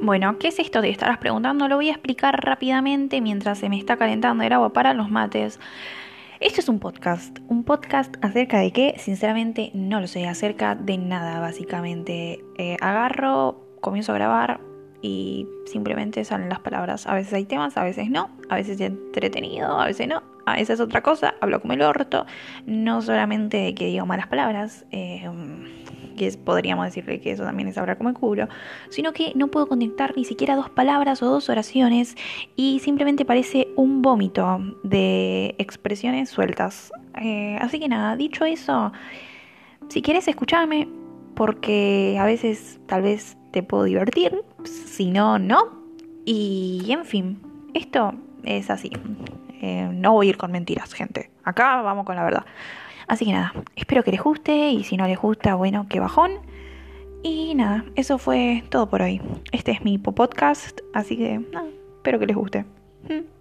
Bueno, ¿qué es esto? Te estarás preguntando. Lo voy a explicar rápidamente mientras se me está calentando el agua para los mates. Esto es un podcast. ¿Un podcast acerca de qué? Sinceramente no lo sé. Acerca de nada, básicamente. Eh, agarro, comienzo a grabar y simplemente salen las palabras. A veces hay temas, a veces no. A veces entretenido, a veces no. A veces es otra cosa. Hablo como el orto. No solamente que digo malas palabras. Eh, que podríamos decirle que eso también es hablar como el culo, sino que no puedo conectar ni siquiera dos palabras o dos oraciones y simplemente parece un vómito de expresiones sueltas. Eh, así que nada, dicho eso, si quieres escucharme, porque a veces tal vez te puedo divertir, si no, no. Y en fin, esto es así. Eh, no voy a ir con mentiras, gente. Acá vamos con la verdad. Así que nada, espero que les guste y si no les gusta, bueno, que bajón. Y nada, eso fue todo por hoy. Este es mi podcast, así que nada, espero que les guste. ¿Mm?